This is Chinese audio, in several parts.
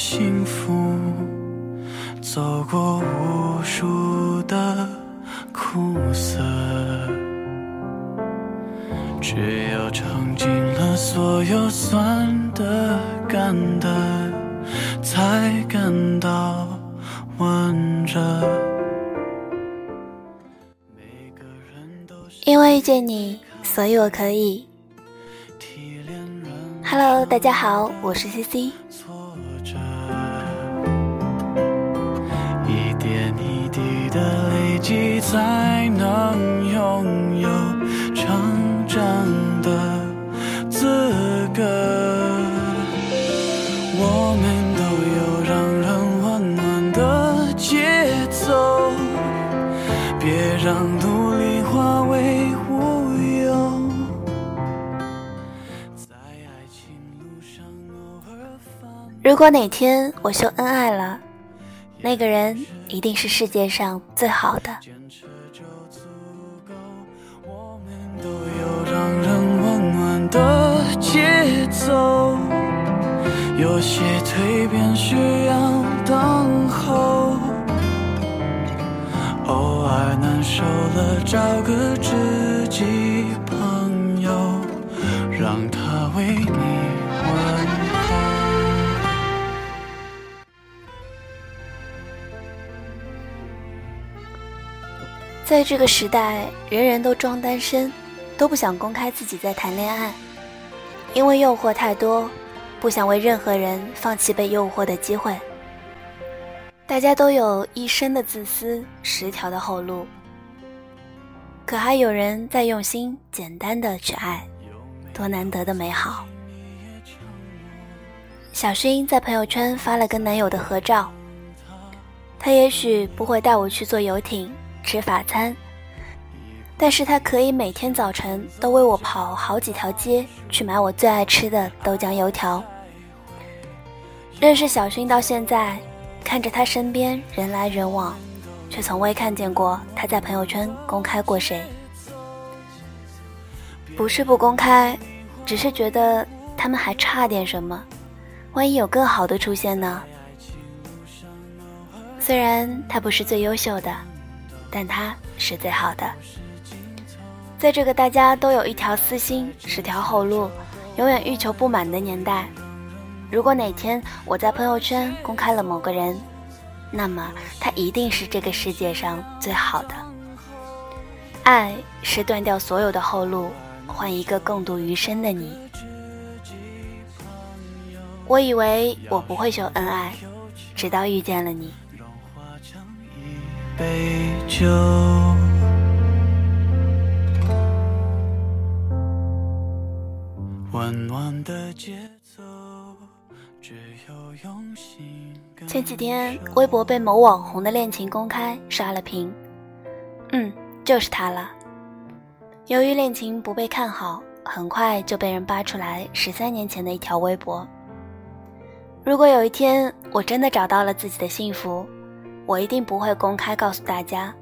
幸福，走过无数的苦涩，只有尝尽了所有酸的、甘的，才感到温热。因为遇见你，所以我可以。Hello，大家好，我是 CC。的累积，才能拥有成长的资格。我们都有让人温暖的节奏，别让努力化为乌有。在爱情路上偶尔放如果哪天我秀恩爱了，那个人一定是世界上最好的。坚持就足够。我们都有让人温暖的节奏，有些蜕变需要等候。偶尔难受了，找个知己朋友，让他为你在这个时代，人人都装单身，都不想公开自己在谈恋爱，因为诱惑太多，不想为任何人放弃被诱惑的机会。大家都有一生的自私，十条的后路，可还有人在用心简单的去爱，多难得的美好。小薰在朋友圈发了跟男友的合照，他也许不会带我去坐游艇。吃法餐，但是他可以每天早晨都为我跑好几条街去买我最爱吃的豆浆油条。认识小勋到现在，看着他身边人来人往，却从未看见过他在朋友圈公开过谁。不是不公开，只是觉得他们还差点什么，万一有更好的出现呢？虽然他不是最优秀的。但他是最好的。在这个大家都有一条私心、十条后路、永远欲求不满的年代，如果哪天我在朋友圈公开了某个人，那么他一定是这个世界上最好的。爱是断掉所有的后路，换一个共度余生的你。我以为我不会秀恩爱，直到遇见了你。杯酒，温暖的节奏，只有用心。前几天，微博被某网红的恋情公开，刷了屏。嗯，就是他了。由于恋情不被看好，很快就被人扒出来十三年前的一条微博。如果有一天我真的找到了自己的幸福，我一定不会公开告诉大家，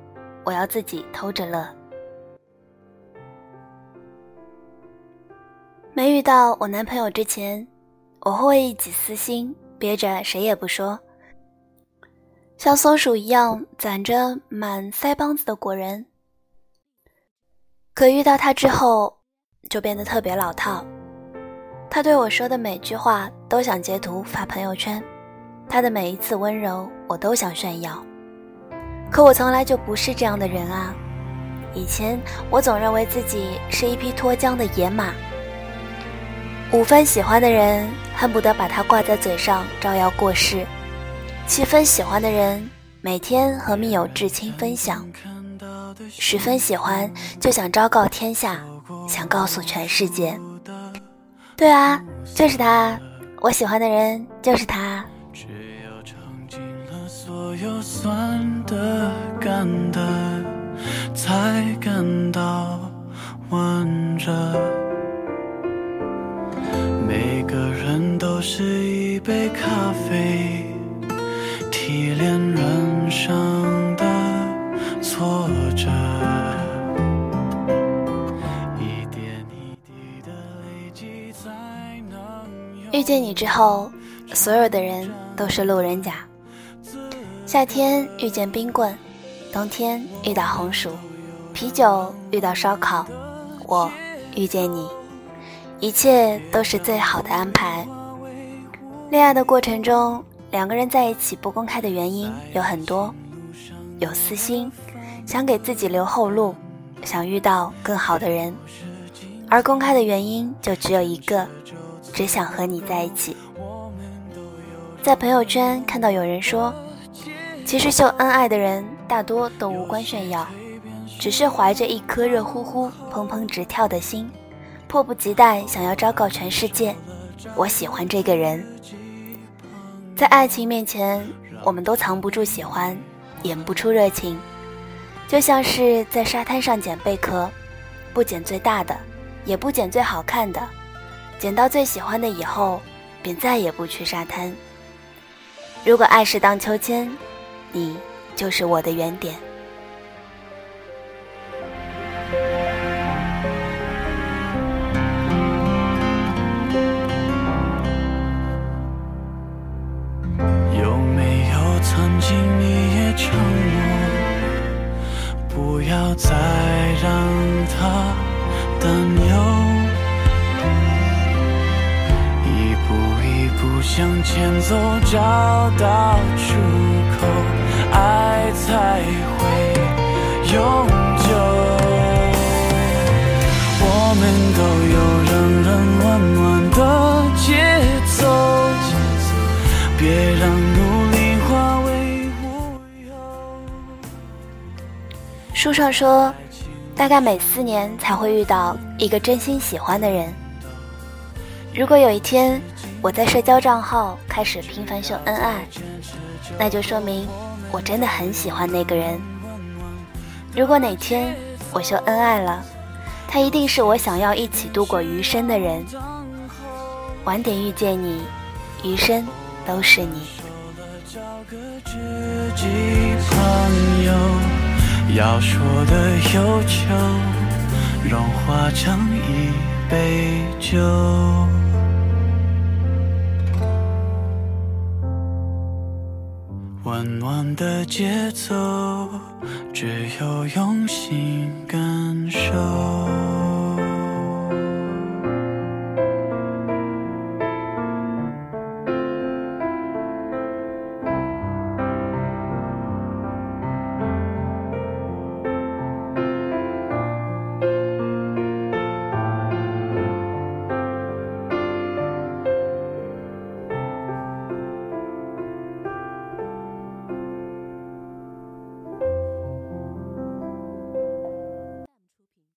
我要自己偷着乐。没遇到我男朋友之前，我会一己私心憋着谁也不说，像松鼠一样攒着满腮帮子的果仁。可遇到他之后，就变得特别老套。他对我说的每句话都想截图发朋友圈。他的每一次温柔，我都想炫耀，可我从来就不是这样的人啊！以前我总认为自己是一匹脱缰的野马，五分喜欢的人恨不得把它挂在嘴上招摇过市，七分喜欢的人每天和密友至亲分享，十分喜欢就想昭告天下，想告诉全世界。对啊，就是他，我喜欢的人就是他。只有酸的、甘的，才感到温热。每个人都是一杯咖啡，提炼人生的挫折。一点一滴的累积，才能遇见你之后，所有的人都是路人甲。夏天遇见冰棍，冬天遇到红薯，啤酒遇到烧烤，我遇见你，一切都是最好的安排。恋爱的过程中，两个人在一起不公开的原因有很多，有私心，想给自己留后路，想遇到更好的人；而公开的原因就只有一个，只想和你在一起。在朋友圈看到有人说，其实秀恩爱的人大多都无关炫耀，只是怀着一颗热乎乎、砰砰直跳的心，迫不及待想要昭告全世界，我喜欢这个人。在爱情面前，我们都藏不住喜欢，演不出热情，就像是在沙滩上捡贝壳，不捡最大的，也不捡最好看的，捡到最喜欢的以后，便再也不去沙滩。如果爱是荡秋千，你就是我的原点。有没有曾经你也承诺，不要再让他等不向前走，找到出口，爱才会永久。我们都有人人温暖的节奏，别让努力化为。书上说，大概每四年才会遇到一个真心喜欢的人。如果有一天我在社交账号开始频繁秀恩爱，那就说明我真的很喜欢那个人。如果哪天我秀恩爱了，他一定是我想要一起度过余生的人。晚点遇见你，余生都是你。要说的忧愁，融化成一杯酒。温暖的节奏，只有用心感受。